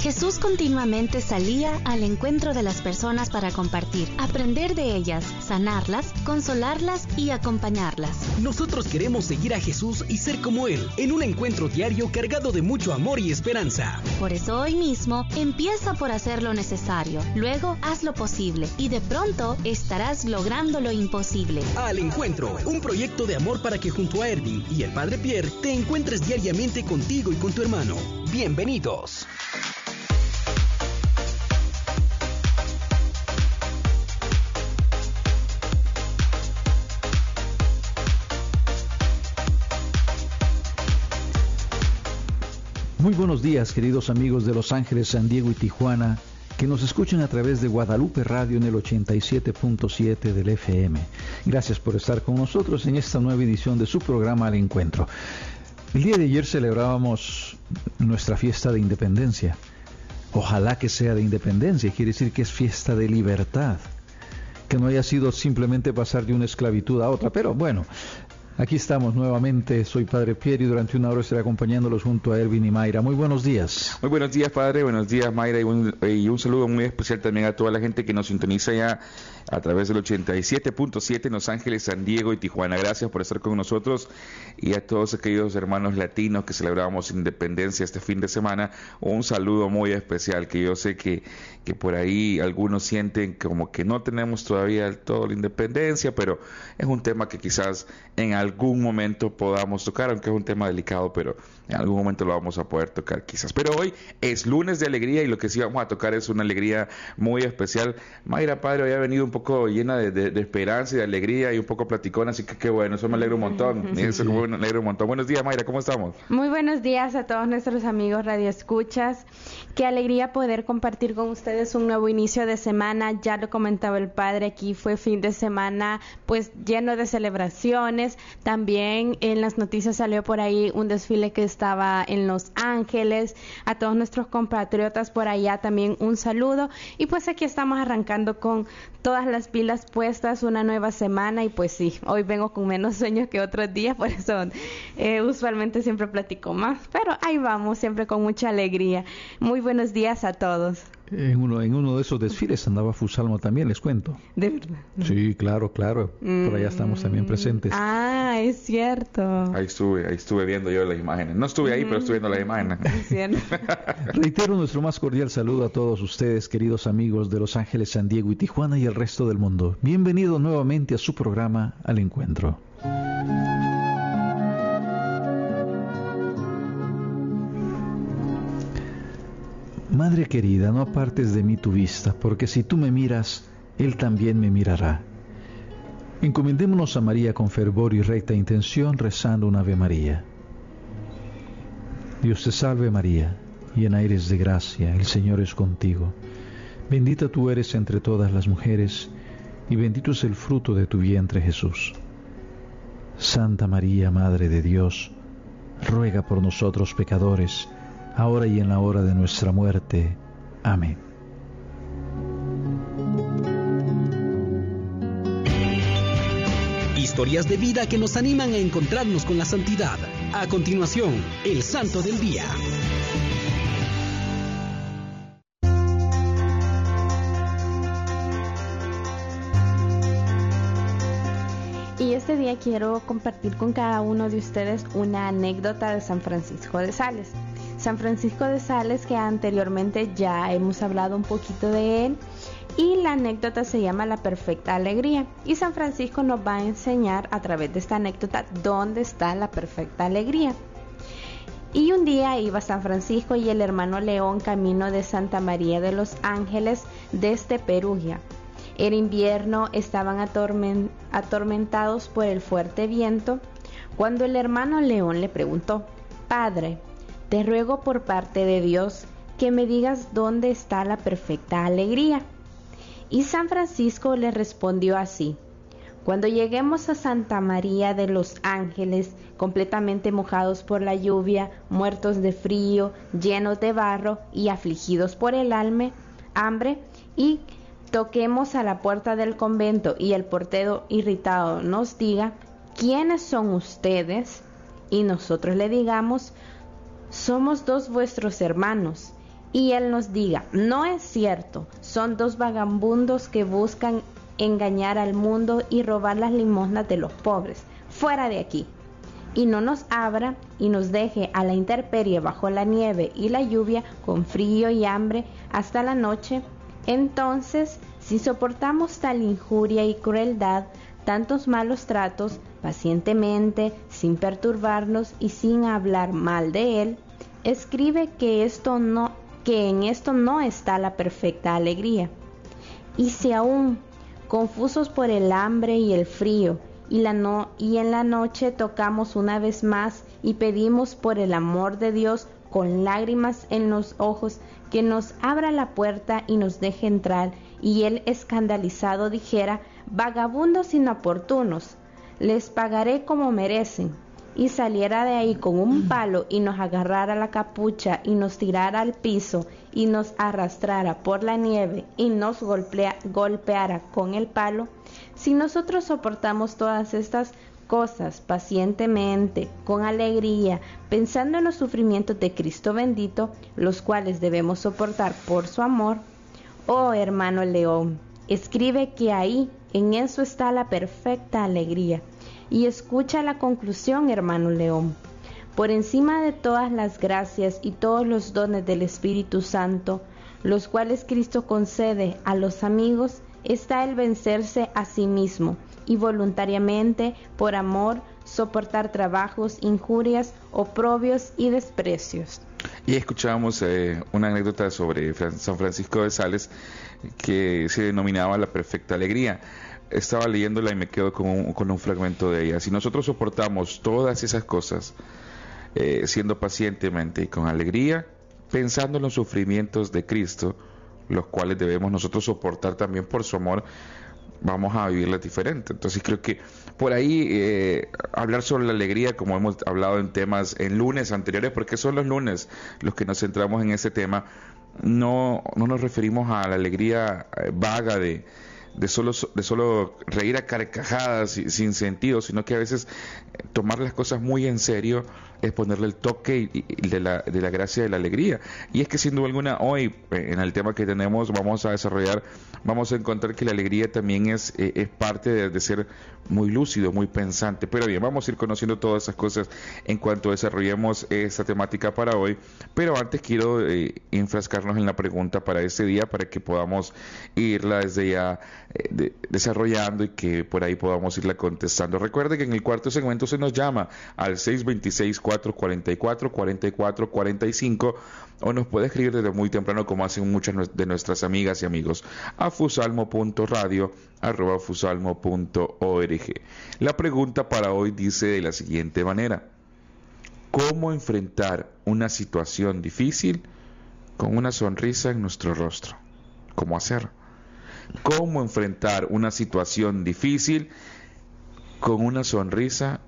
Jesús continuamente salía al encuentro de las personas para compartir, aprender de ellas, sanarlas, consolarlas y acompañarlas. Nosotros queremos seguir a Jesús y ser como Él, en un encuentro diario cargado de mucho amor y esperanza. Por eso hoy mismo empieza por hacer lo necesario, luego haz lo posible y de pronto estarás logrando lo imposible. Al encuentro, un proyecto de amor para que junto a Erwin y el Padre Pierre te encuentres diariamente contigo y con tu hermano. Bienvenidos. Muy buenos días, queridos amigos de Los Ángeles, San Diego y Tijuana, que nos escuchan a través de Guadalupe Radio en el 87.7 del FM. Gracias por estar con nosotros en esta nueva edición de su programa Al Encuentro. El día de ayer celebrábamos nuestra fiesta de independencia. Ojalá que sea de independencia, quiere decir que es fiesta de libertad que no haya sido simplemente pasar de una esclavitud a otra, pero bueno, Aquí estamos nuevamente, soy Padre Pierre y durante una hora estaré acompañándolos junto a Erwin y Mayra. Muy buenos días. Muy buenos días, Padre, buenos días, Mayra, y un, y un saludo muy especial también a toda la gente que nos sintoniza ya a través del 87.7 en Los Ángeles, San Diego y Tijuana. Gracias por estar con nosotros y a todos aquellos hermanos latinos que celebramos independencia este fin de semana. Un saludo muy especial que yo sé que, que por ahí algunos sienten como que no tenemos todavía todo la independencia, pero es un tema que quizás en algún momento podamos tocar, aunque es un tema delicado, pero en algún momento lo vamos a poder tocar quizás. Pero hoy es lunes de alegría y lo que sí vamos a tocar es una alegría muy especial. Mayra Padre había venido un poco llena de, esperanza y de alegría y un poco platicona, así que qué bueno, eso me alegra un montón. Eso me alegra un montón. Buenos días, Mayra, ¿cómo estamos? Muy buenos días a todos nuestros amigos Radio Escuchas. Qué alegría poder compartir con ustedes un nuevo inicio de semana. Ya lo comentaba el padre, aquí fue fin de semana pues lleno de celebraciones. También en las noticias salió por ahí un desfile que estaba en Los Ángeles. A todos nuestros compatriotas por allá también un saludo. Y pues aquí estamos arrancando con todas las pilas puestas, una nueva semana y pues sí, hoy vengo con menos sueños que otros días, por eso eh, usualmente siempre platico más, pero ahí vamos, siempre con mucha alegría. Muy buenos días a todos. En uno, en uno de esos desfiles andaba Fusalmo también, les cuento. ¿De verdad? Sí, claro, claro. Por allá estamos también presentes. Ah, es cierto. Ahí estuve, ahí estuve viendo yo las imágenes. No estuve ahí, pero estuve viendo las imágenes. Reitero nuestro más cordial saludo a todos ustedes, queridos amigos de Los Ángeles, San Diego y Tijuana y el resto del mundo. Bienvenido nuevamente a su programa Al Encuentro. Madre querida, no apartes de mí tu vista, porque si tú me miras, Él también me mirará. Encomendémonos a María con fervor y recta intención, rezando un Ave María. Dios te salve María, llena eres de gracia, el Señor es contigo. Bendita tú eres entre todas las mujeres, y bendito es el fruto de tu vientre Jesús. Santa María, Madre de Dios, ruega por nosotros pecadores, ahora y en la hora de nuestra muerte. Amén. Historias de vida que nos animan a encontrarnos con la santidad. A continuación, el Santo del Día. Y este día quiero compartir con cada uno de ustedes una anécdota de San Francisco de Sales. San Francisco de Sales, que anteriormente ya hemos hablado un poquito de él, y la anécdota se llama La Perfecta Alegría. Y San Francisco nos va a enseñar a través de esta anécdota dónde está la perfecta alegría. Y un día iba San Francisco y el hermano León camino de Santa María de los Ángeles desde Perugia. Era invierno, estaban atormentados por el fuerte viento, cuando el hermano León le preguntó, Padre, te ruego por parte de Dios que me digas dónde está la perfecta alegría. Y San Francisco le respondió así, cuando lleguemos a Santa María de los Ángeles, completamente mojados por la lluvia, muertos de frío, llenos de barro y afligidos por el alma, hambre, y toquemos a la puerta del convento y el portero irritado nos diga, ¿quiénes son ustedes? Y nosotros le digamos, somos dos vuestros hermanos, y Él nos diga, no es cierto, son dos vagabundos que buscan engañar al mundo y robar las limosnas de los pobres. Fuera de aquí. Y no nos abra y nos deje a la intemperie bajo la nieve y la lluvia con frío y hambre hasta la noche. Entonces, si soportamos tal injuria y crueldad, tantos malos tratos, pacientemente, sin perturbarnos y sin hablar mal de él, escribe que esto no que en esto no está la perfecta alegría. Y si aún confusos por el hambre y el frío, y, la no, y en la noche tocamos una vez más y pedimos por el amor de Dios con lágrimas en los ojos que nos abra la puerta y nos deje entrar, y él escandalizado dijera, vagabundos inoportunos, les pagaré como merecen, y saliera de ahí con un palo y nos agarrara la capucha y nos tirara al piso y nos arrastrara por la nieve y nos golpeara con el palo, si nosotros soportamos todas estas cosas pacientemente, con alegría, pensando en los sufrimientos de Cristo bendito, los cuales debemos soportar por su amor, oh hermano León, escribe que ahí, en eso está la perfecta alegría y escucha la conclusión, hermano León. Por encima de todas las gracias y todos los dones del Espíritu Santo, los cuales Cristo concede a los amigos, está el vencerse a sí mismo y voluntariamente, por amor, soportar trabajos, injurias, oprobios y desprecios. Y escuchábamos eh, una anécdota sobre San Francisco de Sales que se denominaba la perfecta alegría estaba leyéndola y me quedo con un, con un fragmento de ella. Si nosotros soportamos todas esas cosas, eh, siendo pacientemente y con alegría, pensando en los sufrimientos de Cristo, los cuales debemos nosotros soportar también por su amor, vamos a vivirlas diferente. Entonces creo que por ahí eh, hablar sobre la alegría, como hemos hablado en temas en lunes anteriores, porque son los lunes los que nos centramos en ese tema, no, no nos referimos a la alegría eh, vaga de de solo, de solo reír a carcajadas sin sentido, sino que a veces eh, tomar las cosas muy en serio es ponerle el toque de, la, de la gracia de la alegría. Y es que sin duda alguna hoy, eh, en el tema que tenemos, vamos a desarrollar, vamos a encontrar que la alegría también es, eh, es parte de, ser muy lúcido, muy pensante. Pero bien, vamos a ir conociendo todas esas cosas en cuanto desarrollemos esta temática para hoy. Pero antes quiero eh, enfrascarnos en la pregunta para este día, para que podamos irla desde ya desarrollando y que por ahí podamos irla contestando. Recuerde que en el cuarto segmento se nos llama al 626 44 44 45 o nos puede escribir desde muy temprano como hacen muchas de nuestras amigas y amigos a fusalmo.radio arroba fusalmo.org. La pregunta para hoy dice de la siguiente manera. ¿Cómo enfrentar una situación difícil con una sonrisa en nuestro rostro? ¿Cómo hacer? ¿Cómo enfrentar una situación difícil con una sonrisa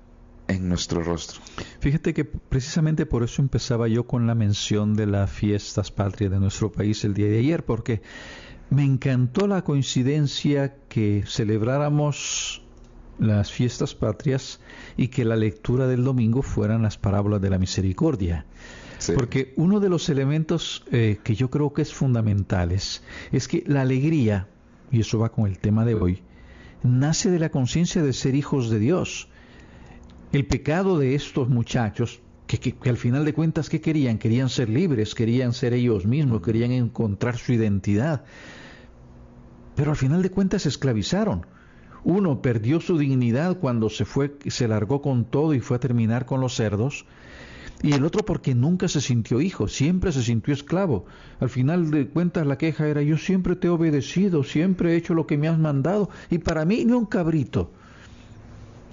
en nuestro rostro. Fíjate que precisamente por eso empezaba yo con la mención de las fiestas patrias de nuestro país el día de ayer, porque me encantó la coincidencia que celebráramos las fiestas patrias y que la lectura del domingo fueran las parábolas de la misericordia. Porque uno de los elementos eh, que yo creo que es fundamentales es que la alegría, y eso va con el tema de hoy, nace de la conciencia de ser hijos de Dios. El pecado de estos muchachos, que, al final de cuentas, ¿qué querían? Querían ser libres, querían ser ellos mismos, querían encontrar su identidad. Pero al final de cuentas se esclavizaron. Uno perdió su dignidad cuando se fue, se largó con todo y fue a terminar con los cerdos. Y el otro porque nunca se sintió hijo, siempre se sintió esclavo. Al final de cuentas la queja era yo siempre te he obedecido, siempre he hecho lo que me has mandado y para mí ni un cabrito.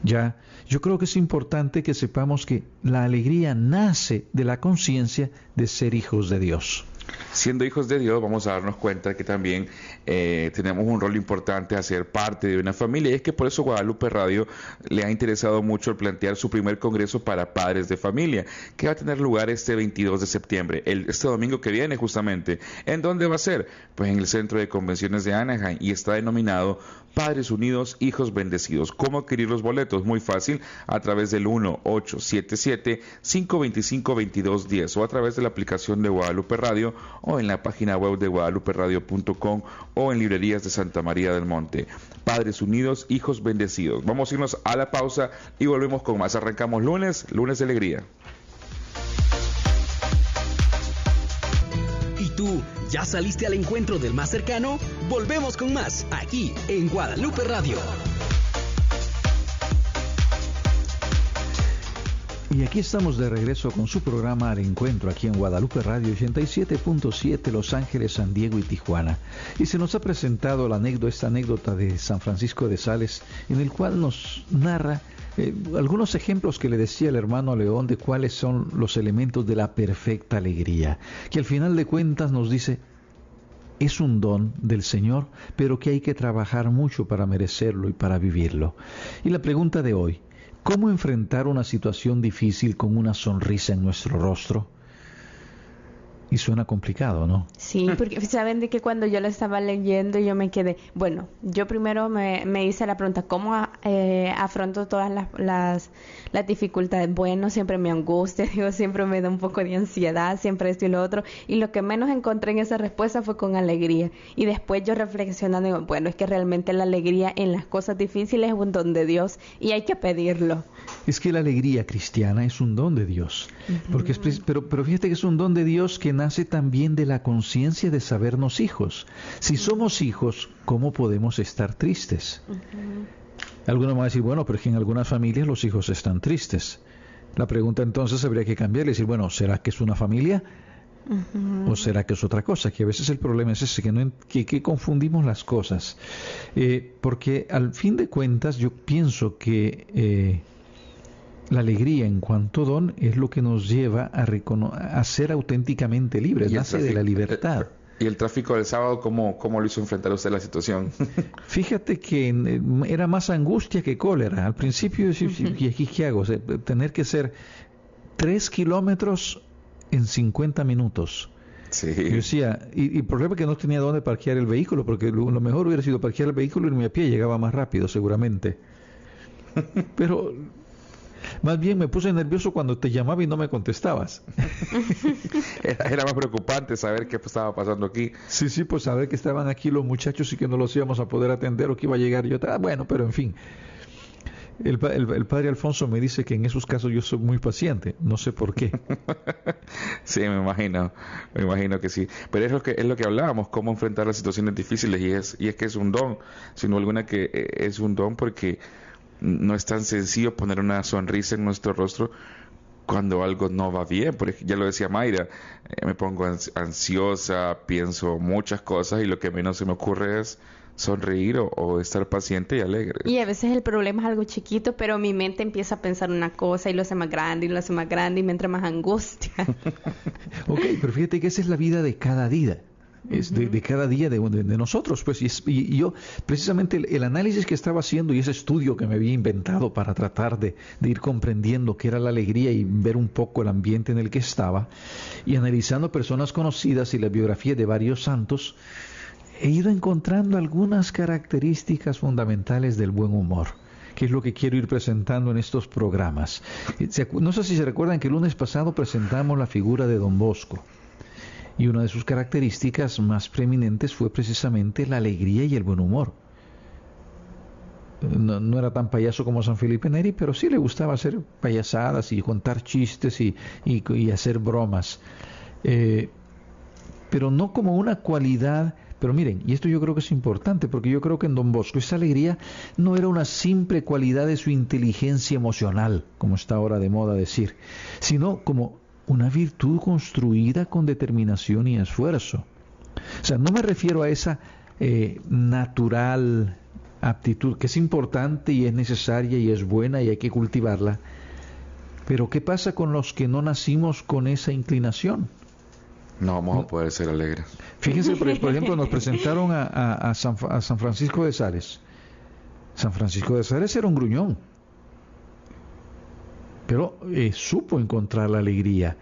Ya, yo creo que es importante que sepamos que la alegría nace de la conciencia de ser hijos de Dios siendo hijos de Dios, vamos a darnos cuenta que también eh, tenemos un rol importante a ser parte de una familia. Y es que por eso Guadalupe Radio le ha interesado mucho el plantear su primer congreso para padres de familia, que va a tener lugar este 22 de septiembre, el, este domingo que viene justamente. ¿En dónde va a ser? Pues en el Centro de Convenciones de Anaheim y está denominado Padres Unidos, Hijos Bendecidos. ¿Cómo adquirir los boletos? Muy fácil, a través del 1877-525-2210 o a través de la aplicación de Guadalupe Radio o en la página web de guadaluperadio.com o en librerías de Santa María del Monte. Padres unidos, hijos bendecidos. Vamos a irnos a la pausa y volvemos con más. Arrancamos lunes, lunes de alegría. ¿Y tú ya saliste al encuentro del más cercano? Volvemos con más aquí en Guadalupe Radio. Y aquí estamos de regreso con su programa Al Encuentro, aquí en Guadalupe Radio 87.7, Los Ángeles, San Diego y Tijuana. Y se nos ha presentado la anécdota, esta anécdota de San Francisco de Sales, en el cual nos narra eh, algunos ejemplos que le decía el hermano León de cuáles son los elementos de la perfecta alegría, que al final de cuentas nos dice, es un don del Señor, pero que hay que trabajar mucho para merecerlo y para vivirlo. Y la pregunta de hoy, ¿Cómo enfrentar una situación difícil con una sonrisa en nuestro rostro? Y suena complicado, ¿no? Sí, porque saben de que cuando yo lo estaba leyendo yo me quedé, bueno, yo primero me, hice la pregunta, ¿cómo eh, afronto todas las, las, las, dificultades? Bueno, siempre me angustia, digo, siempre me da un poco de ansiedad, siempre esto y lo otro, y lo que menos encontré en esa respuesta fue con alegría. Y después yo reflexionando, digo, bueno, es que realmente la alegría en las cosas difíciles es un don de Dios y hay que pedirlo. Es que la alegría cristiana es un don de Dios, porque es, pero, pero fíjate que es un don de Dios que nace también de la conciencia de sabernos hijos. Si somos hijos, ¿cómo podemos estar tristes? Algunos van a decir, bueno, pero es que en algunas familias los hijos están tristes. La pregunta entonces habría que cambiar y decir, bueno, ¿será que es una familia? ¿O será que es otra cosa? Que a veces el problema es ese, que, no, que, confundimos las cosas. Eh, porque al fin de cuentas yo pienso que eh, la alegría en cuanto don es lo que nos lleva a, a ser auténticamente libres, nace de la libertad. ¿Y el tráfico del sábado cómo, cómo lo hizo enfrentar usted la situación? Fíjate que eh, era más angustia que cólera. Al principio, ¿y aquí qué hago? tener que ser tres kilómetros en 50 minutos. Sí. Yo decía, y, el problema es que no tenía dónde parquear el vehículo, porque lo, lo mejor hubiera sido parquear el vehículo y irme a pie, llegaba más rápido seguramente. Pero más bien me puse nervioso cuando te llamaba y no me contestabas. era, más preocupante saber qué estaba pasando aquí. Sí, sí, pues saber que estaban aquí los muchachos y que no los íbamos a poder atender o que iba a llegar yo. Ah, bueno, pero en fin. El, el, padre Alfonso me dice que en esos casos yo soy muy paciente, no sé por qué. sí, me imagino, me imagino que sí. Pero es lo que es lo que hablábamos, cómo enfrentar las situaciones difíciles y es y es que es un don, sino alguna que eh, es un don porque no es tan sencillo poner una sonrisa en nuestro rostro cuando algo no va bien. Por ya lo decía Mayra, eh, me pongo ansiosa, pienso muchas cosas y lo que menos se me ocurre es sonreír o, estar paciente y alegre. Y a veces el problema es algo chiquito, pero mi mente empieza a pensar una cosa y lo hace más grande y lo hace más grande y me entra más angustia. ok, pero fíjate que esa es la vida de cada día es de, cada día de, nosotros. Pues, y, yo, precisamente el, análisis que estaba haciendo y ese estudio que me había inventado para tratar de, ir comprendiendo qué era la alegría y ver un poco el ambiente en el que estaba, y analizando personas conocidas y la biografía de varios santos, he ido encontrando algunas características fundamentales del buen humor que es lo que quiero ir presentando en estos programas. No sé si se recuerdan que el lunes pasado presentamos la figura de Don Bosco y una de sus características más preeminentes fue precisamente la alegría y el buen humor. No, era tan payaso como San Felipe Neri, pero sí le gustaba hacer payasadas y contar chistes y, hacer bromas. Eh, pero no como una cualidad pero miren, y esto yo creo que es importante, porque yo creo que en Don Bosco esa alegría no era una simple cualidad de su inteligencia emocional, como está ahora de moda decir, sino como una virtud construida con determinación y esfuerzo. O sea, no me refiero a esa eh, natural aptitud, que es importante y es necesaria y es buena y hay que cultivarla. Pero ¿qué pasa con los que no nacimos con esa inclinación? No vamos a poder ser alegres. Fíjense, por, ejemplo, nos presentaron a, San, a San Francisco de Sales. San Francisco de Sales era un gruñón pero eh, supo encontrar la alegría.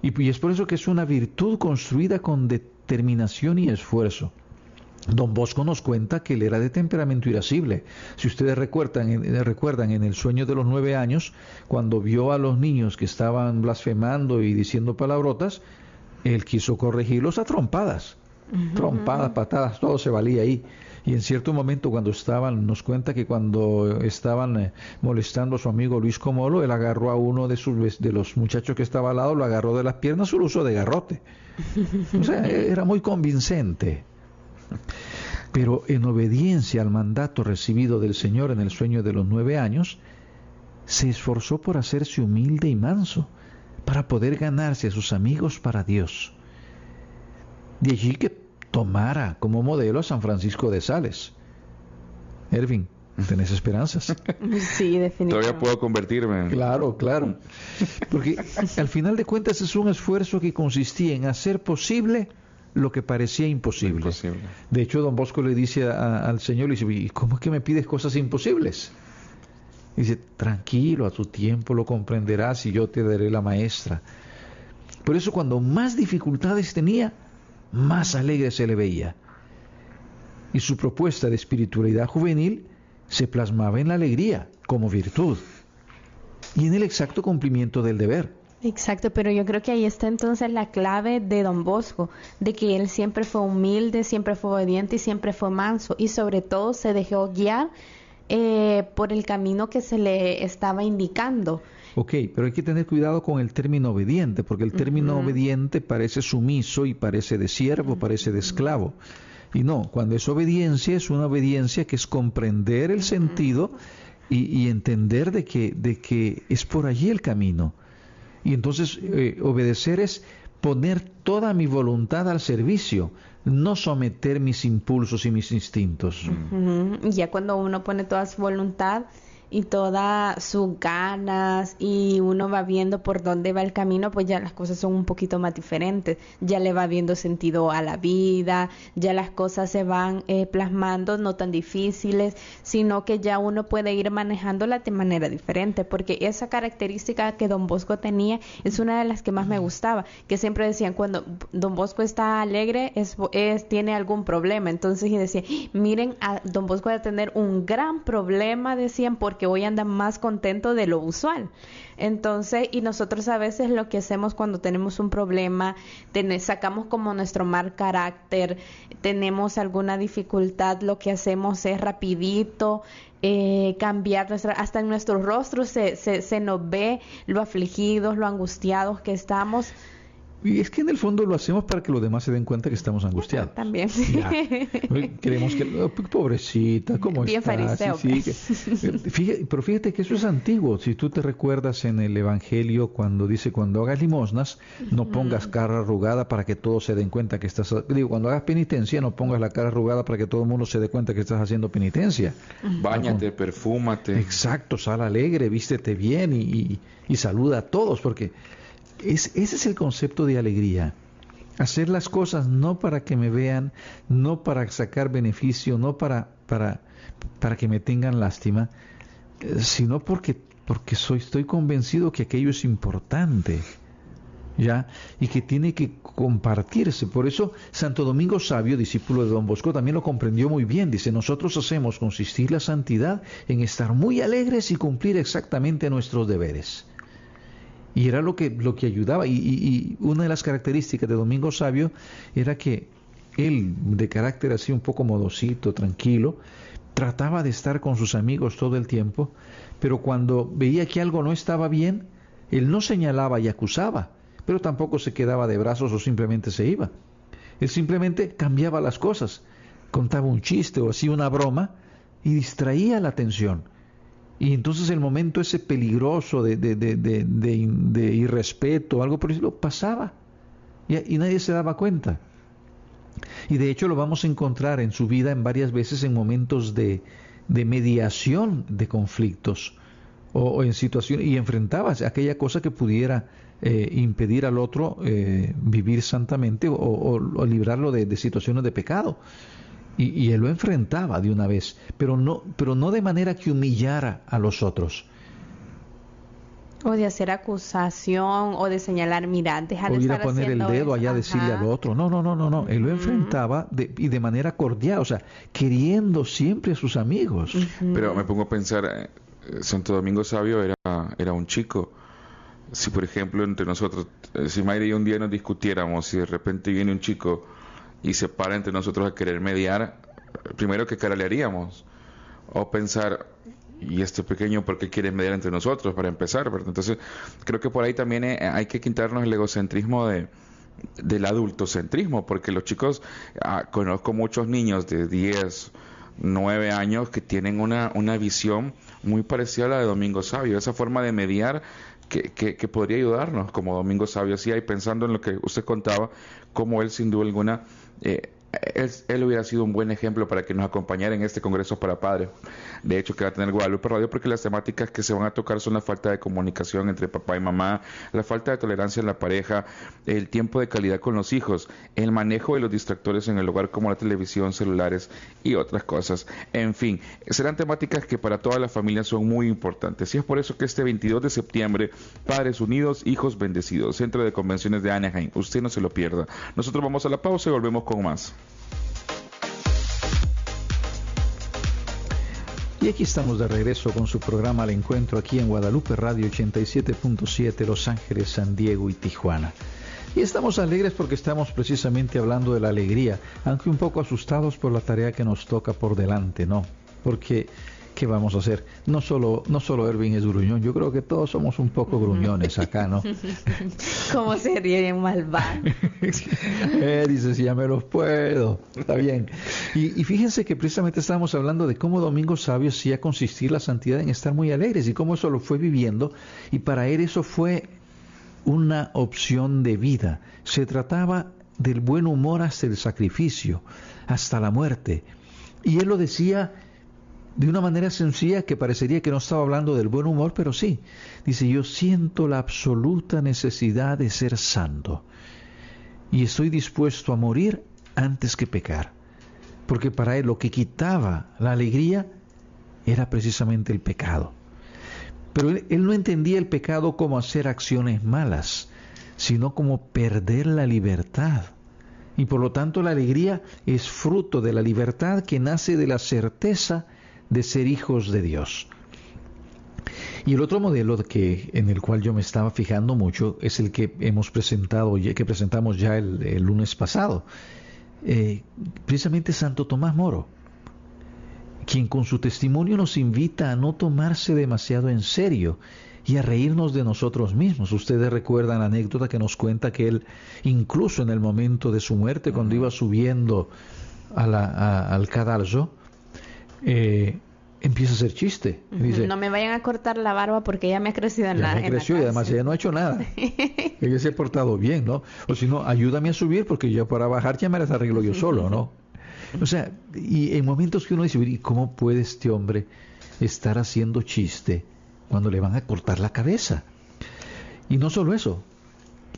Y, es por eso que es una virtud construida con determinación y esfuerzo. Don Bosco nos cuenta que él era de temperamento irascible. Si ustedes recuerdan, eh, recuerdan en el sueño de los nueve años, cuando vio a los niños que estaban blasfemando y diciendo palabrotas, él quiso corregirlos a trompadas. Trompadas, patadas, todo se valía ahí. Y en cierto momento cuando estaban, nos cuenta que cuando estaban eh, molestando a su amigo Luis Comolo, él agarró a uno de, sus, de los muchachos que estaba al lado, lo agarró de las piernas, su uso de garrote. O sea, era muy convincente. Pero en obediencia al mandato recibido del Señor en el sueño de los nueve años, se esforzó por hacerse humilde y manso, para poder ganarse a sus amigos para Dios. De allí que tomara como modelo a San Francisco de Sales. Ervin, ¿tenés esperanzas? Sí, definitivamente. Todavía puedo convertirme. Claro, claro. Porque al final de cuentas es un esfuerzo que consistía en hacer posible lo que parecía imposible. De hecho, don Bosco le dice al Señor, le dice, ¿y cómo es que me pides cosas imposibles? Dice, tranquilo, a tu tiempo lo comprenderás y yo te daré la maestra. Por eso cuando más dificultades tenía, más alegre se le veía. Y su propuesta de espiritualidad juvenil se plasmaba en la alegría como virtud y en el exacto cumplimiento del deber. Exacto, pero yo creo que ahí está entonces la clave de Don Bosco, de que él siempre fue humilde, siempre fue obediente y siempre fue manso y sobre todo se dejó guiar eh, por el camino que se le estaba indicando. Ok, pero hay que tener cuidado con el término obediente, porque el término obediente parece sumiso y parece de siervo, parece de esclavo. Y no, cuando es obediencia, es una obediencia que es comprender el sentido y, entender de que, de que es por allí el camino. Y entonces eh, obedecer es poner toda mi voluntad al servicio, no someter mis impulsos y mis instintos. Ya cuando uno pone toda su voluntad, y todas sus ganas y uno va viendo por dónde va el camino, pues ya las cosas son un poquito más diferentes, ya le va viendo sentido a la vida, ya las cosas se van eh, plasmando no tan difíciles, sino que ya uno puede ir manejándola de manera diferente, porque esa característica que don Bosco tenía es una de las que más me gustaba, que siempre decían cuando don Bosco está alegre es, es tiene algún problema, entonces y decía, miren, a don Bosco va a tener un gran problema, decían, porque que hoy anda más contento de lo usual. Entonces, y nosotros a veces lo que hacemos cuando tenemos un problema, sacamos como nuestro mal carácter, tenemos alguna dificultad, lo que hacemos es rapidito eh, cambiar nuestra, hasta en nuestros rostros se, se, se nos ve lo afligidos, lo angustiados que estamos. Y es que en el fondo lo hacemos para que los demás se den cuenta que estamos angustiados. También. Queremos que, oh, pobrecita, ¿cómo Bien Fariseo, fíjate, pero fíjate que eso es antiguo. Si tú te recuerdas en el Evangelio cuando dice, cuando hagas limosnas, no pongas cara arrugada para que todos se den cuenta que estás... Digo, cuando hagas penitencia, no pongas la cara arrugada para que todo el mundo se dé cuenta que estás haciendo penitencia. Báñate, perfúmate. Exacto, sal alegre, vístete bien y, y saluda a todos, porque ese es el concepto de alegría. Hacer las cosas no para que me vean, no para sacar beneficio, no para, para, para que me tengan lástima, eh, sino porque, porque soy, estoy convencido que aquello es importante. ¿Ya? Y que tiene que compartirse. Por eso Santo Domingo Sabio, discípulo de Don Bosco, también lo comprendió muy bien. Dice, nosotros hacemos consistir la santidad en estar muy alegres y cumplir exactamente nuestros deberes. Y era lo que, lo que ayudaba. Y, una de las características de Domingo Sabio era que él, de carácter así un poco modosito, tranquilo, trataba de estar con sus amigos todo el tiempo, pero cuando veía que algo no estaba bien, él no señalaba y acusaba, pero tampoco se quedaba de brazos o simplemente se iba. Él simplemente cambiaba las cosas, contaba un chiste o hacía una broma y distraía la atención. Y entonces el momento ese peligroso de, de, de, de irrespeto, algo por eso, pasaba. Y, nadie se daba cuenta. Y de hecho lo vamos a encontrar en su vida en varias veces en momentos de, mediación de conflictos o, en situaciones y enfrentaba aquella cosa que pudiera eh, impedir al otro eh, vivir santamente o, o librarlo de, situaciones de pecado. Y, él lo enfrentaba de una vez, pero no, pero no de manera que humillara a los otros. O de hacer acusación o de señalar, mira, dejar de ir a poner el dedo allá a decirle al otro. No, no, no, no, no. Él lo enfrentaba y de manera cordial, o sea, queriendo siempre a sus amigos. Pero me pongo a pensar, eh, Santo Domingo Sabio era, era un chico si por ejemplo entre nosotros, eh, si Mayra y un día nos discutiéramos y de repente viene un chico y se para entre nosotros a querer mediar, primero que cara le haríamos, o pensar, y este pequeño, ¿por qué quiere mediar entre nosotros? Para empezar, ¿verdad? Entonces, creo que por ahí también eh, hay que quitarnos el egocentrismo de, del adultocentrismo, porque los chicos, ah, conozco muchos niños de 10, 9 años que tienen una, una visión muy parecida a la de Domingo Sabio, esa forma de mediar que, que, podría ayudarnos como Domingo Sabio hacía y pensando en lo que usted contaba, como él sin duda alguna eh, él, hubiera sido un buen ejemplo para que nos acompañara en este Congreso para Padres. De hecho, que va a tener Guadalupe Radio porque las temáticas que se van a tocar son la falta de comunicación entre papá y mamá, la falta de tolerancia en la pareja, el tiempo de calidad con los hijos, el manejo de los distractores en el hogar como la televisión, celulares y otras cosas. En fin, serán temáticas que para todas las familias son muy importantes. Y es por eso que este 22 de septiembre, Padres Unidos, Hijos Bendecidos, Centro de Convenciones de Anaheim, usted no se lo pierda. Nosotros vamos a la pausa y volvemos con más. Y aquí estamos de regreso con su programa Al Encuentro aquí en Guadalupe Radio 87.7 Los Ángeles, San Diego y Tijuana. Y estamos alegres porque estamos precisamente hablando de la alegría, aunque un poco asustados por la tarea que nos toca por delante, ¿no? Porque ¿qué vamos a hacer? No solo, no solo Erwin es gruñón, yo creo que todos somos un poco gruñones acá, ¿no? ¿Cómo sería bien malvado? eh, dice, si ya me los puedo, está bien. Y, fíjense que precisamente estábamos hablando de cómo Domingo Sabio hacía consistir la santidad en estar muy alegres y cómo eso lo fue viviendo y para él eso fue una opción de vida. Se trataba del buen humor hasta el sacrificio, hasta la muerte. Y él lo decía de una manera sencilla que parecería que no estaba hablando del buen humor, pero sí. Dice, yo siento la absoluta necesidad de ser santo y estoy dispuesto a morir antes que pecar. Porque para él lo que quitaba la alegría era precisamente el pecado. Pero él, no entendía el pecado como hacer acciones malas, sino como perder la libertad. Y por lo tanto la alegría es fruto de la libertad que nace de la certeza de ser hijos de Dios. Y el otro modelo que, en el cual yo me estaba fijando mucho es el que hemos presentado, que presentamos ya el, lunes pasado. Eh, precisamente Santo Tomás Moro, quien con su testimonio nos invita a no tomarse demasiado en serio y a reírnos de nosotros mismos. Ustedes recuerdan la anécdota que nos cuenta que él, incluso en el momento de su muerte, cuando iba subiendo al cadalso, eh, empieza a hacer chiste. no me vayan a cortar la barba porque ya me ha crecido en la. Me creció y además ella no ha hecho nada. ella se ha portado bien, ¿no? O si no, ayúdame a subir porque yo para bajar ya me las arreglo yo solo, ¿no? O sea, y en momentos que uno dice, ¿y cómo puede este hombre estar haciendo chiste cuando le van a cortar la cabeza? Y no solo eso,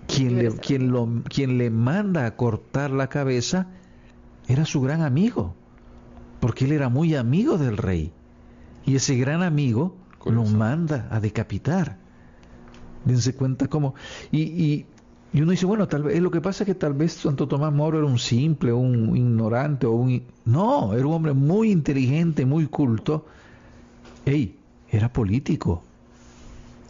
quien le, quien, lo, quien le manda a cortar la cabeza era su gran amigo porque él era muy amigo del rey. Y ese gran amigo lo manda a decapitar. Dense cuenta cómo. Y, uno dice, bueno, tal vez, lo que pasa es que tal vez Santo Tomás Moro era un simple, un ignorante, o un. No, era un hombre muy inteligente, muy culto. Ey, era político.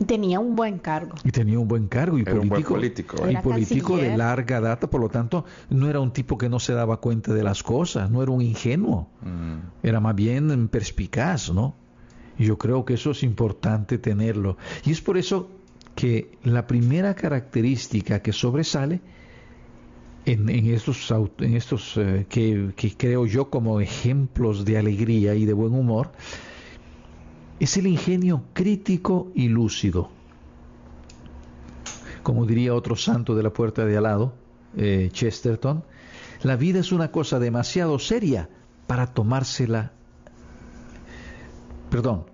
Tenía un buen cargo. Y tenía un buen cargo y político, político, y político de larga data, por lo tanto, no era un tipo que no se daba cuenta de las cosas, no era un ingenuo, mm. era más bien perspicaz, ¿no? Y yo creo que eso es importante tenerlo. Y es por eso que la primera característica que sobresale en, estos, en estos eh, que, que creo yo como ejemplos de alegría y de buen humor, es el ingenio crítico y lúcido. Como diría otro santo de la puerta de al lado, eh, Chesterton, la vida es una cosa demasiado seria para tomársela. Perdón,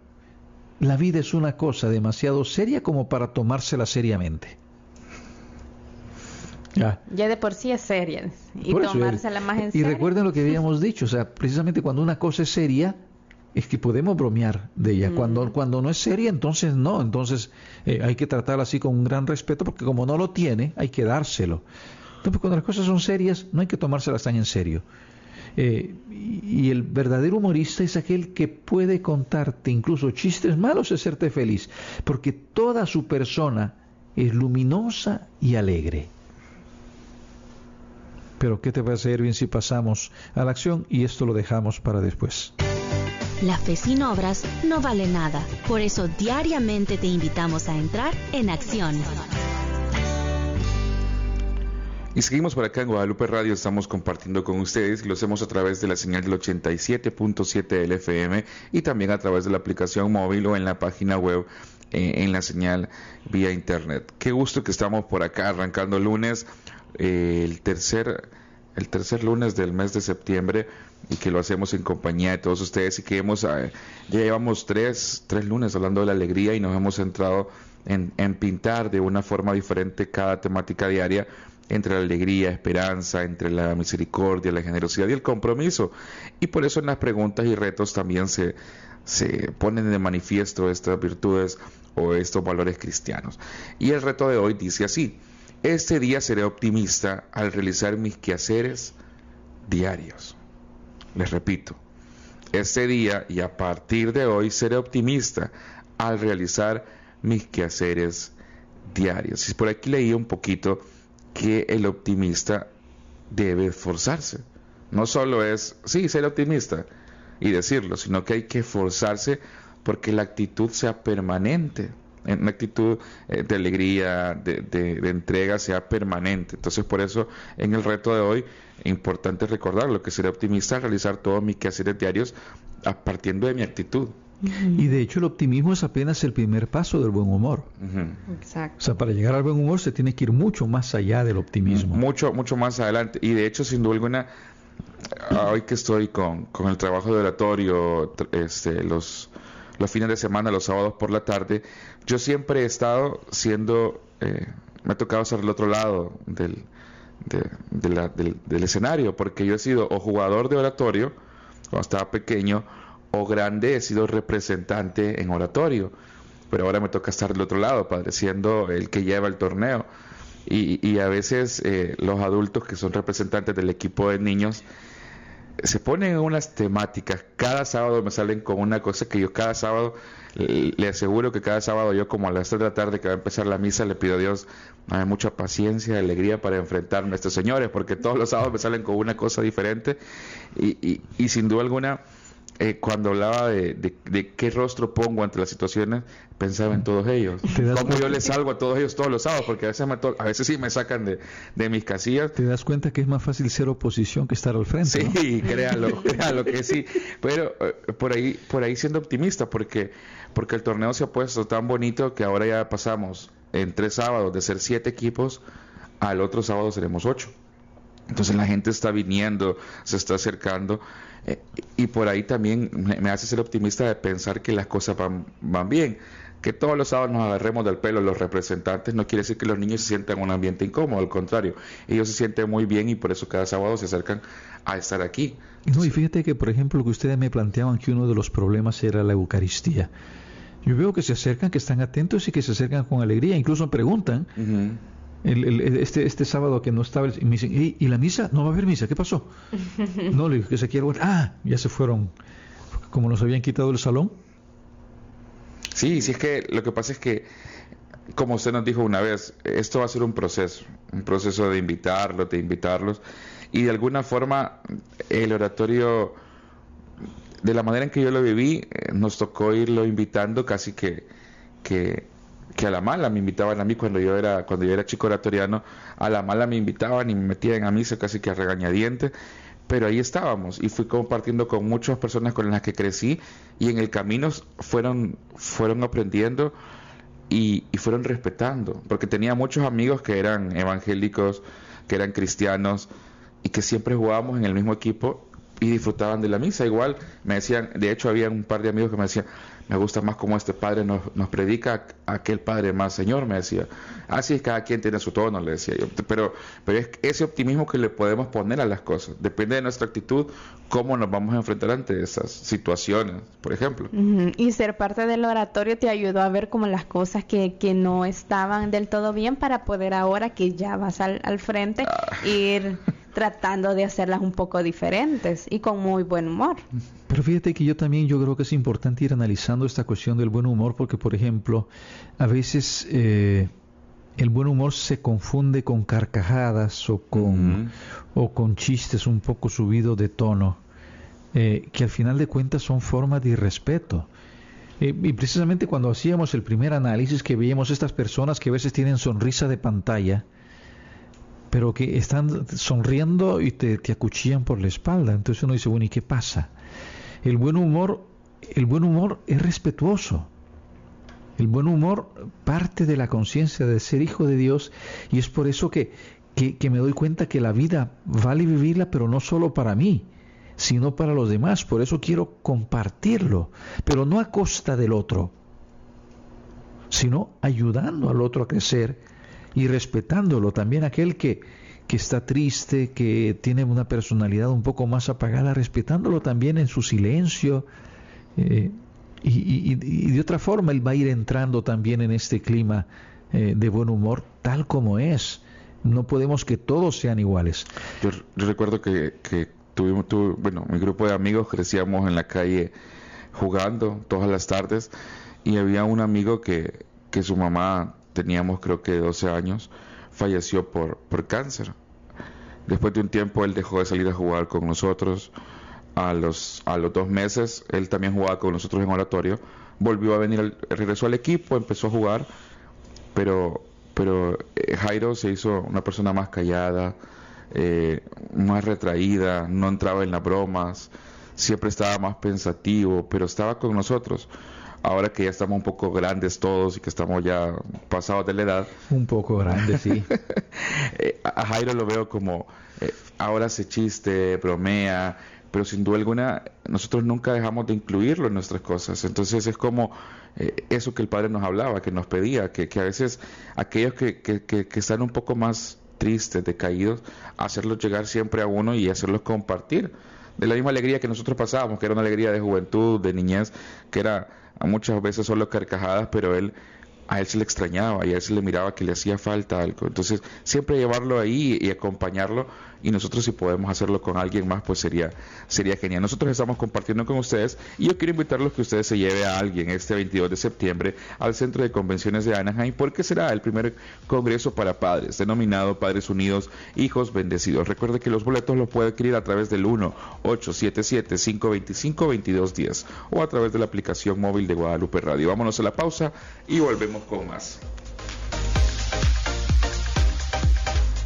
la vida es una cosa demasiado seria como para tomársela seriamente. Ya. ya de por sí es seria y tomársela más en serio. Y recuerden lo que habíamos dicho, o sea, precisamente cuando una cosa es seria, es que podemos bromear de ella. Cuando, cuando no es seria, entonces no. Entonces eh, hay que tratarla así con un gran respeto, porque como no lo tiene, hay que dárselo. Entonces, cuando las cosas son serias, no hay que tomárselas tan en serio. Eh, y el verdadero humorista es aquel que puede contarte incluso chistes malos y hacerte feliz, porque toda su persona es luminosa y alegre. Pero ¿qué te va a hacer bien si pasamos a la acción y esto lo dejamos para después? La fe sin obras no vale nada. Por eso diariamente te invitamos a entrar en acción. Y seguimos por acá en Guadalupe Radio, estamos compartiendo con ustedes y lo hacemos a través de la señal del 87.7 del FM y también a través de la aplicación móvil o en la página web eh, en la señal vía internet. Qué gusto que estamos por acá arrancando lunes, eh, el tercer el tercer lunes del mes de septiembre y que lo hacemos en compañía de todos ustedes y que hemos, eh, ya llevamos tres, tres lunes hablando de la alegría y nos hemos centrado en, en pintar de una forma diferente cada temática diaria entre la alegría, esperanza, entre la misericordia, la generosidad y el compromiso. Y por eso en las preguntas y retos también se, se ponen de manifiesto estas virtudes o estos valores cristianos. Y el reto de hoy dice así, este día seré optimista al realizar mis quehaceres diarios. Les repito, este día y a partir de hoy seré optimista al realizar mis quehaceres diarios. Y por aquí leí un poquito que el optimista debe esforzarse. No solo es, sí, ser optimista y decirlo, sino que hay que esforzarse porque la actitud sea permanente una actitud eh, de alegría, de, de, entrega sea permanente. Entonces, por eso, en el reto de hoy, es importante recordar lo que será optimista, realizar todos mis quehaceres diarios a partiendo de mi actitud. Y de hecho el optimismo es apenas el primer paso del buen humor. Exacto. O sea, para llegar al buen humor se tiene que ir mucho más allá del optimismo. Mucho, mucho más adelante. Y de hecho, sin duda alguna, hoy que estoy con, con el trabajo de oratorio, este, los los fines de semana, los sábados por la tarde, yo siempre he estado siendo, eh, me ha tocado ser el otro lado del, del, escenario, porque yo he sido o jugador de oratorio, cuando estaba pequeño, o grande, he sido representante en oratorio, pero ahora me toca estar del otro lado, padre, siendo el que lleva el torneo. Y, y a veces eh, los adultos que son representantes del equipo de niños, se ponen unas temáticas. Cada sábado me salen con una cosa que yo cada sábado, le aseguro que cada sábado yo como a las 3 de la tarde que va a empezar la misa, le pido a Dios mucha paciencia, alegría para enfrentarme a estos señores, porque todos los sábados me salen con una cosa diferente y, y, y sin duda alguna eh, cuando hablaba de, de, qué rostro pongo ante las situaciones, pensaba en todos ellos. Cómo yo les salgo a todos ellos todos los sábados, porque a veces, a veces sí me sacan de, de, mis casillas. Te das cuenta que es más fácil ser oposición que estar al frente. Sí, créalo, créalo que sí. Pero eh, por ahí, por ahí siendo optimista, porque, porque el torneo se ha puesto tan bonito que ahora ya pasamos en tres sábados de ser siete equipos, al otro sábado seremos ocho. Entonces la gente está viniendo, se está acercando eh, y por ahí también me, hace ser optimista de pensar que las cosas van, van bien. Que todos los sábados nos agarremos del pelo los representantes no quiere decir que los niños se sientan en un ambiente incómodo, al contrario, ellos se sienten muy bien y por eso cada sábado se acercan a estar aquí. no, y fíjate que, por ejemplo, lo que ustedes me planteaban que uno de los problemas era la Eucaristía. Yo veo que se acercan, que están atentos y que se acercan con alegría, incluso preguntan. El, este, este sábado que no estaba, y me dicen, ¿y la misa? No va a haber misa, ¿qué pasó? no, le dije que se quiere, ah, ya se fueron, como nos habían quitado el salón. Sí, sí, es que lo que pasa es que, como usted nos dijo una vez, esto va a ser un proceso, un proceso de invitarlos, de invitarlos, y de alguna forma el oratorio, de la manera en que yo lo viví, eh, nos tocó irlo invitando casi que, que que a la mala me invitaban a mí cuando yo era cuando yo era chico oratoriano, a la mala me invitaban y me metían a misa casi que a regañadientes, pero ahí estábamos y fui compartiendo con muchas personas con las que crecí y en el camino fueron fueron aprendiendo y, y fueron respetando, porque tenía muchos amigos que eran evangélicos, que eran cristianos y que siempre jugábamos en el mismo equipo y disfrutaban de la misa. Igual me decían, de hecho había un par de amigos que me decían, me gusta más como este padre nos, nos predica, aquel padre más señor, me decía. Así es, cada quien tiene su tono, le decía yo. Pero, pero es ese optimismo que le podemos poner a las cosas. Depende de nuestra actitud, cómo nos vamos a enfrentar ante esas situaciones, por ejemplo. Y ser parte del oratorio te ayudó a ver como las cosas que, que no estaban del todo bien para poder ahora que ya vas al, al frente ah. ir tratando de hacerlas un poco diferentes y con muy buen humor. Pero fíjate que yo también yo creo que es importante ir analizando esta cuestión del buen humor porque, por ejemplo, a veces eh, el buen humor se confunde con carcajadas o con, o con chistes un poco subidos de tono, eh, que al final de cuentas son formas de irrespeto. Eh, y precisamente cuando hacíamos el primer análisis que veíamos estas personas que a veces tienen sonrisa de pantalla, pero que están sonriendo y te, te acuchillan por la espalda. Entonces uno dice, bueno, ¿y qué pasa? El buen humor, el buen humor es respetuoso el buen humor parte de la conciencia de ser hijo de Dios y es por eso que, que, me doy cuenta que la vida vale vivirla, pero no solo para mí, sino para los demás. Por eso quiero compartirlo, pero no a costa del otro, sino ayudando al otro a crecer y respetándolo. También aquel que, que está triste, que tiene una personalidad un poco más apagada, respetándolo también en su silencio. Eh, y, de otra forma él va a ir entrando también en este clima eh, de buen humor tal como es. No podemos que todos sean iguales. Yo, recuerdo que, tuvimos, bueno, mi grupo de amigos crecíamos en la calle jugando todas las tardes y había un amigo que, que su mamá, teníamos creo que 12 años, falleció por, por cáncer. Después de un tiempo él dejó de salir a jugar con nosotros a los, a los dos meses, él también jugaba con nosotros en oratorio, volvió a venir, regresó al equipo, empezó a jugar, pero, pero eh, Jairo se hizo una persona más callada, eh, más retraída, no entraba en las bromas, siempre estaba más pensativo, pero estaba con nosotros. Ahora que ya estamos un poco grandes todos y que estamos ya pasados de la edad. Un poco grandes, sí. Eh, a Jairo lo veo como, ahora se chiste, bromea, pero sin duda alguna nosotros nunca dejamos de incluirlo en nuestras cosas. Entonces es como eh, eso que el Padre nos hablaba, que nos pedía, que, a veces aquellos que, que, que, están un poco más tristes, decaídos, hacerlos llegar siempre a uno y hacerlos compartir. De la misma alegría que nosotros pasábamos, que era una alegría de juventud, de niñez, que era muchas veces solo carcajadas, pero él a él se le extrañaba y a él se le miraba que le hacía falta algo. Entonces, siempre llevarlo ahí y acompañarlo y nosotros si podemos hacerlo con alguien más, pues sería, sería genial. Nosotros estamos compartiendo con ustedes y yo quiero invitarlos que ustedes se lleve a alguien este 22 de septiembre al Centro de Convenciones de Anaheim porque será el primer congreso para padres, denominado Padres Unidos, Hijos Bendecidos. Recuerde que los boletos los puede adquirir a través del 1-877-525-2210 o a través de la aplicación móvil de Guadalupe Radio. Vámonos a la pausa y volvemos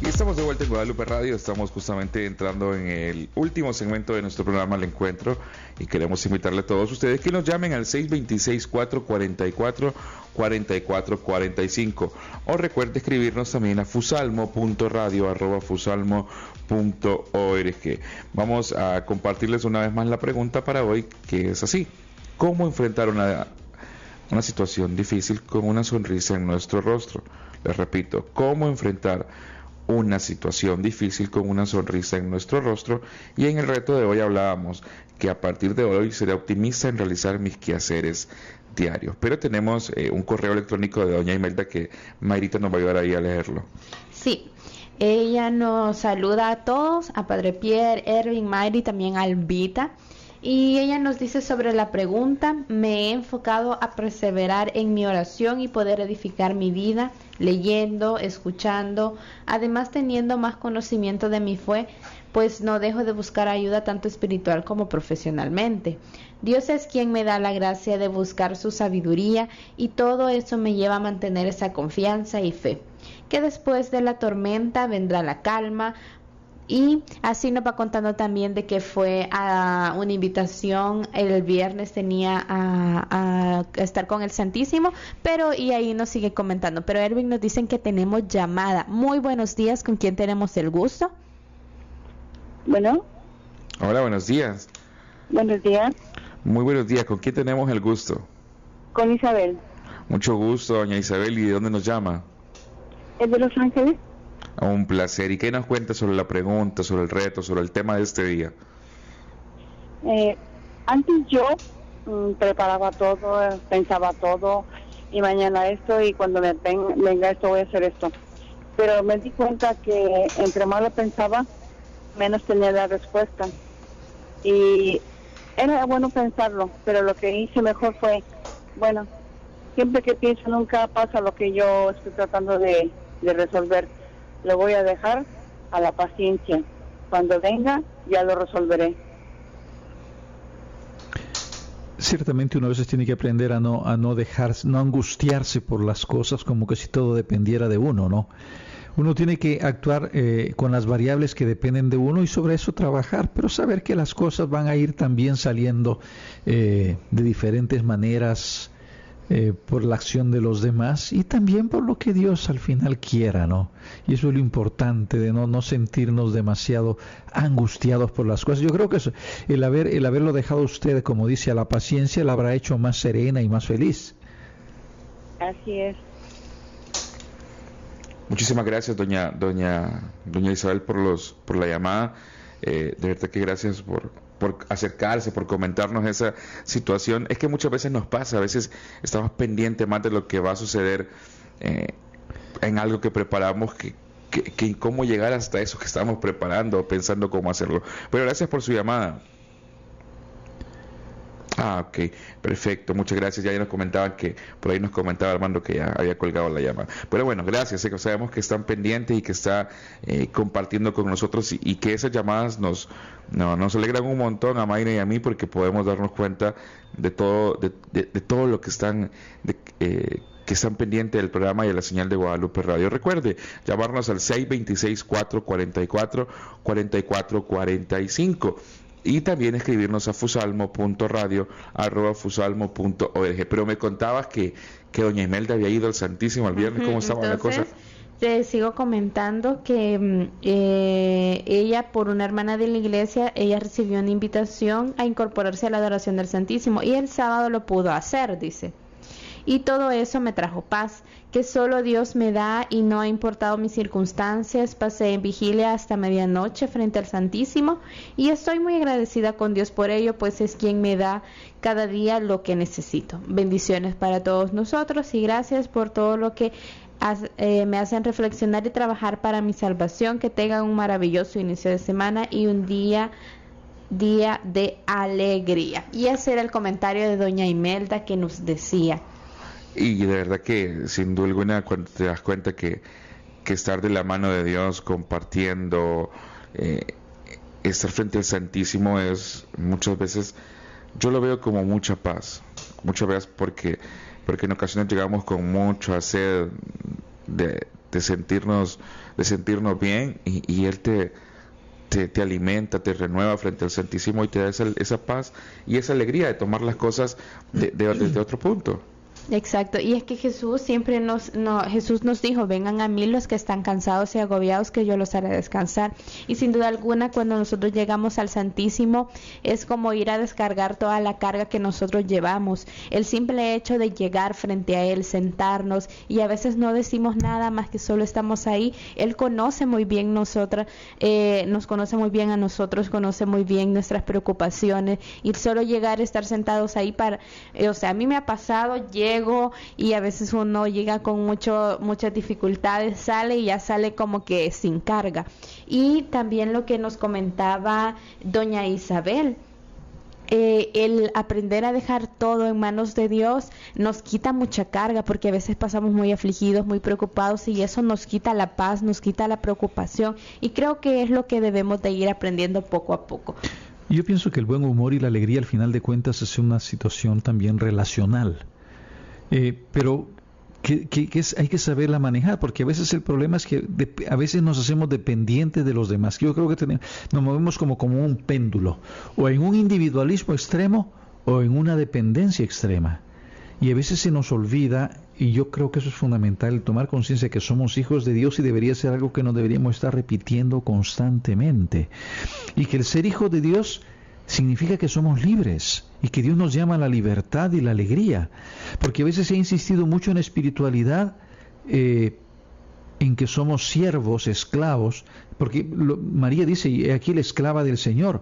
Y estamos de vuelta en Guadalupe Radio, estamos justamente entrando en el último segmento de nuestro programa El Encuentro y queremos invitarle a todos ustedes que nos llamen al 626-444-4445 o recuerde escribirnos también a fusalmo.radio.fusalmo.org. Vamos a compartirles una vez más la pregunta para hoy que es así, ¿cómo enfrentar una, una situación difícil con una sonrisa en nuestro rostro? Les repito, ¿cómo enfrentar una situación difícil con una sonrisa en nuestro rostro y en el reto de hoy hablábamos que a partir de hoy seré optimista en realizar mis quehaceres diarios. Pero tenemos eh, un correo electrónico de doña Imelda que Mayrita nos va a ayudar ahí a leerlo. Sí, ella nos saluda a todos, a Padre Pierre, Erwin, Mayri, también a Albita. Y ella nos dice sobre la pregunta, me he enfocado a perseverar en mi oración y poder edificar mi vida, leyendo, escuchando, además teniendo más conocimiento de mi fe, pues no dejo de buscar ayuda tanto espiritual como profesionalmente. Dios es quien me da la gracia de buscar su sabiduría y todo eso me lleva a mantener esa confianza y fe que después de la tormenta vendrá la calma, y así nos va contando también de que fue a una invitación el viernes tenía a, estar con el Santísimo, pero y ahí nos sigue comentando. Pero Erwin nos dicen que tenemos llamada. Muy buenos días, ¿con quién tenemos el gusto? Bueno. Hola, buenos días. Buenos días. Muy buenos días, ¿con quién tenemos el gusto? Con Isabel. Mucho gusto, doña Isabel, ¿y de dónde nos llama? Es de Los Ángeles. Un placer. ¿Y qué nos cuenta sobre la pregunta, sobre el reto, sobre el tema de este día? Eh, antes yo mm, preparaba todo, pensaba todo, y mañana esto, y cuando me venga esto voy a hacer esto. Pero me di cuenta que entre más lo pensaba, menos tenía la respuesta. Y era bueno pensarlo, pero lo que hice mejor fue, bueno, siempre que pienso nunca pasa lo que yo estoy tratando de de resolver. Lo voy a dejar a la paciencia. Cuando venga, ya lo resolveré. Ciertamente uno a veces tiene que aprender a no, a no dejarse, no angustiarse por las cosas como que si todo dependiera de uno, ¿no? Uno tiene que actuar eh, con las variables que dependen de uno y sobre eso trabajar, pero saber que las cosas van a ir también saliendo eh, de diferentes maneras eh, por la acción de los demás y también por lo que Dios al final quiera, ¿no? Y eso es lo importante de no, no sentirnos demasiado angustiados por las cosas. Yo creo que eso, el, haber, el haberlo dejado usted, como dice, a la paciencia, la habrá hecho más serena y más feliz. Así es. Muchísimas gracias, doña, doña, doña Isabel, por los, por la llamada. Eh, de verdad que gracias por, por acercarse, por comentarnos esa situación. Es que muchas veces nos pasa, a veces estamos pendientes más de lo que va a suceder eh, en algo que preparamos que, que, cómo llegar hasta eso que estamos preparando, pensando cómo hacerlo. Pero gracias por su llamada. Ah, ok, perfecto, muchas gracias. Ya nos comentaban que, por ahí nos comentaba Armando que ya había colgado la llamada. Pero bueno, gracias, sabemos que están pendientes y que está eh, compartiendo con nosotros y, que esas llamadas nos, nos alegran un montón a Mayra y a mí porque podemos darnos cuenta de todo, de, todo lo que están, eh, que están pendientes del programa y de la señal de Guadalupe Radio. Recuerde, llamarnos al 626-444-4445 y también escribirnos a fusalmo.radio.fusalmo.org. Pero me contabas que, que doña Imelda había ido al Santísimo el viernes, ¿cómo estaba la cosa? Te sigo comentando que mm, eh, ella, por una hermana de la iglesia, ella recibió una invitación a incorporarse a la adoración del Santísimo y el sábado lo pudo hacer, dice. Y todo eso me trajo paz que solo Dios me da y no ha importado mis circunstancias. Pasé en vigilia hasta medianoche frente al Santísimo y estoy muy agradecida con Dios por ello, pues es quien me da cada día lo que necesito. Bendiciones para todos nosotros y gracias por todo lo que eh, me hacen reflexionar y trabajar para mi salvación. Que tengan un maravilloso inicio de semana y un día día de alegría. Y ese era el comentario de doña Imelda que nos decía y de verdad que sin duda alguna cuando te das cuenta que, estar de la mano de Dios compartiendo, eh, estar frente al Santísimo es muchas veces, yo lo veo como mucha paz, muchas veces porque, porque en ocasiones llegamos con mucho sed de, de sentirnos, de sentirnos bien y, Él te, te, alimenta, te renueva frente al Santísimo y te da esa, esa paz y esa alegría de tomar las cosas de, de, desde otro punto. Exacto, y es que Jesús siempre nos, no, Jesús nos dijo, vengan a mí los que están cansados y agobiados, que yo los haré descansar. Y sin duda alguna, cuando nosotros llegamos al Santísimo, es como ir a descargar toda la carga que nosotros llevamos. El simple hecho de llegar frente a Él, sentarnos, y a veces no decimos nada más que solo estamos ahí, Él conoce muy bien nosotras, eh, nos conoce muy bien a nosotros, conoce muy bien nuestras preocupaciones, y solo llegar, estar sentados ahí para, eh, o sea, a mí me ha pasado, y a veces uno llega con mucho, muchas dificultades, sale y ya sale como que sin carga. Y también lo que nos comentaba doña Isabel. Eh, el aprender a dejar todo en manos de Dios nos quita mucha carga porque a veces pasamos muy afligidos, muy preocupados y eso nos quita la paz, nos quita la preocupación y creo que es lo que debemos de ir aprendiendo poco a poco. Yo pienso que el buen humor y la alegría al final de cuentas es una situación también relacional. Eh, pero que, es, hay que saberla manejar, porque a veces el problema es que a veces nos hacemos dependientes de los demás. Yo creo que tenemos, nos movemos como, como un péndulo, o en un individualismo extremo o en una dependencia extrema. Y a veces se nos olvida, y yo creo que eso es fundamental, tomar conciencia que somos hijos de Dios y debería ser algo que nos deberíamos estar repitiendo constantemente. Y que el ser hijo de Dios significa que somos libres y que Dios nos llama a la libertad y la alegría. Porque a veces ha insistido mucho en espiritualidad, eh, en que somos siervos, esclavos, porque María dice, aquí la esclava del Señor.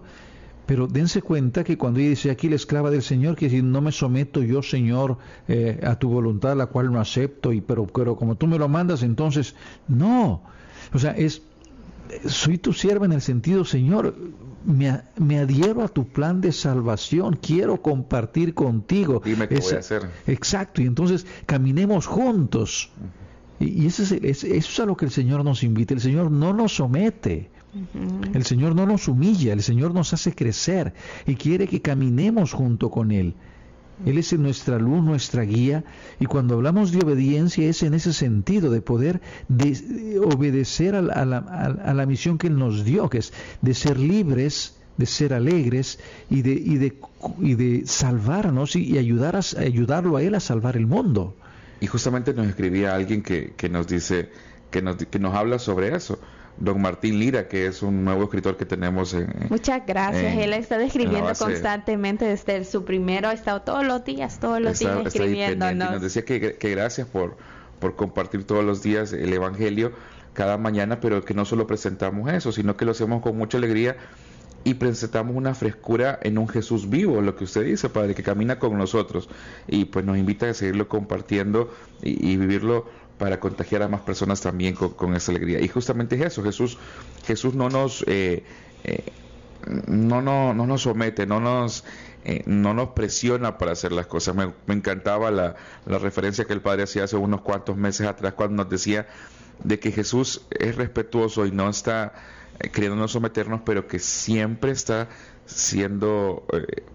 Pero dense cuenta que cuando ella dice aquí la esclava del Señor, que decir, no me someto yo, Señor, eh, a tu voluntad, la cual no acepto, y pero, pero como tú me lo mandas, entonces, no. O sea, es, soy tu sierva en el sentido, Señor, me, adhiero a tu plan de salvación, quiero compartir contigo. Dime qué voy a hacer. Exacto, y entonces caminemos juntos. Y, eso, es, eso es a lo que el Señor nos invita. El Señor no nos somete. El Señor no nos humilla, el Señor nos hace crecer y quiere que caminemos junto con Él. Él es nuestra luz, nuestra guía, y cuando hablamos de obediencia es en ese sentido, de poder obedecer a la, misión que Él nos dio, que es de ser libres, de ser alegres y de, y de, y de salvarnos y, ayudar a, ayudarlo a Él a salvar el mundo. Y justamente nos escribía alguien que, que nos dice, que nos, que nos habla sobre eso don Martín Lira, que es un nuevo escritor que tenemos en... Muchas gracias, él está escribiendo constantemente desde su primero, ha estado todos los días, todos los días escribiendo. Nos decía que, que gracias por, por compartir todos los días el Evangelio cada mañana, pero que no solo presentamos eso, sino que lo hacemos con mucha alegría y presentamos una frescura en un Jesús vivo, lo que usted dice, Padre, que camina con nosotros. Y pues nos invita a seguirlo compartiendo y vivirlo para contagiar a más personas también con, esa alegría. Y justamente es eso, Jesús, Jesús no nos, eh, eh, no, no, no, nos somete, no nos, eh, no nos presiona para hacer las cosas. Me, encantaba la, la, referencia que el Padre hacía hace unos cuantos meses atrás cuando nos decía de que Jesús es respetuoso y no está queriendo no someternos, pero que siempre está siendo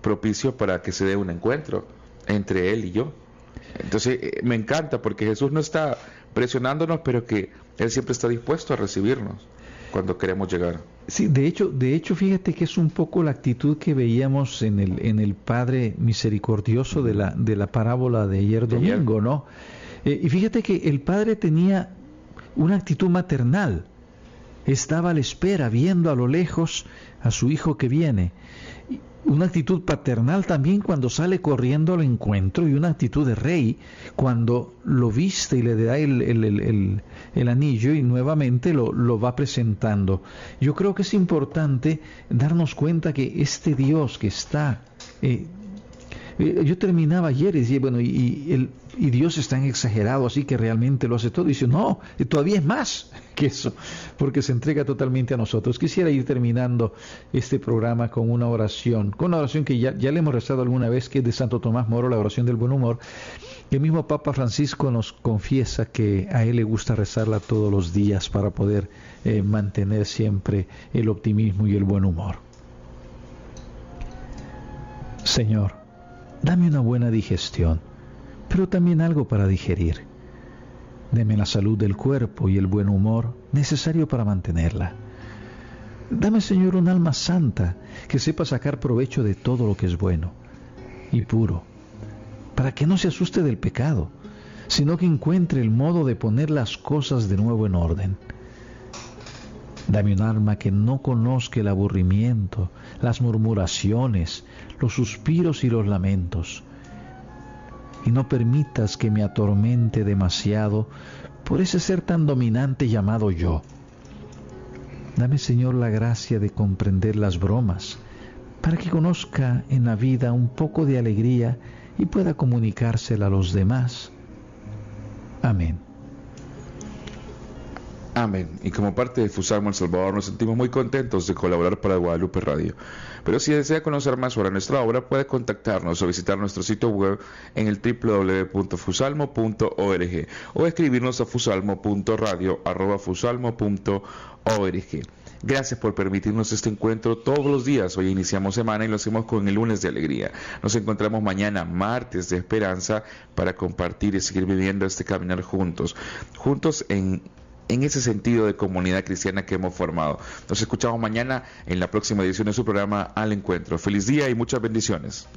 propicio para que se dé un encuentro entre Él y yo. Entonces me encanta porque Jesús no está presionándonos, pero que Él siempre está dispuesto a recibirnos cuando queremos llegar. Sí, de hecho, de hecho, fíjate que es un poco la actitud que veíamos en el, en el Padre misericordioso de la, de la parábola de ayer domingo, ¿no? Eh, y fíjate que el Padre tenía una actitud maternal. Estaba a la espera, viendo a lo lejos a su hijo que viene una actitud paternal también cuando sale corriendo al encuentro y una actitud de rey cuando lo viste y le da el, el, anillo y nuevamente lo, lo, va presentando. Yo creo que es importante darnos cuenta que este Dios que está... Eh, eh, yo terminaba ayer y decía, bueno, y, el, y Dios es tan exagerado así que realmente lo hace todo. Y dice, no, todavía es más que eso, porque se entrega totalmente a nosotros. Quisiera ir terminando este programa con una oración, con una oración que ya, ya le hemos rezado alguna vez, que es de Santo Tomás Moro, la oración del buen humor. El mismo Papa Francisco nos confiesa que a él le gusta rezarla todos los días para poder eh, mantener siempre el optimismo y el buen humor. Señor, dame una buena digestión pero también algo para digerir. Deme la salud del cuerpo y el buen humor necesario para mantenerla. Dame, Señor, un alma santa que sepa sacar provecho de todo lo que es bueno y puro, para que no se asuste del pecado, sino que encuentre el modo de poner las cosas de nuevo en orden. Dame un alma que no conozca el aburrimiento, las murmuraciones, los suspiros y los lamentos, y no permitas que me atormente demasiado por ese ser tan dominante llamado yo. Dame, Señor, la gracia de comprender las bromas, para que conozca en la vida un poco de alegría y pueda comunicársela a los demás. Amén. Amén. Y como parte de Fusalmo El Salvador nos sentimos muy contentos de colaborar para Guadalupe Radio. Pero si desea conocer más sobre nuestra obra, puede contactarnos o visitar nuestro sitio web en el www.fusalmo.org o escribirnos a fusalmo.radio.fusalmo.org. Gracias por permitirnos este encuentro todos los días. Hoy iniciamos semana y lo hacemos con el lunes de alegría. Nos encontramos mañana, martes de esperanza, para compartir y seguir viviendo este caminar juntos. Juntos en en ese sentido de comunidad cristiana que hemos formado. Nos escuchamos mañana en la próxima edición de su programa Al Encuentro. Feliz día y muchas bendiciones.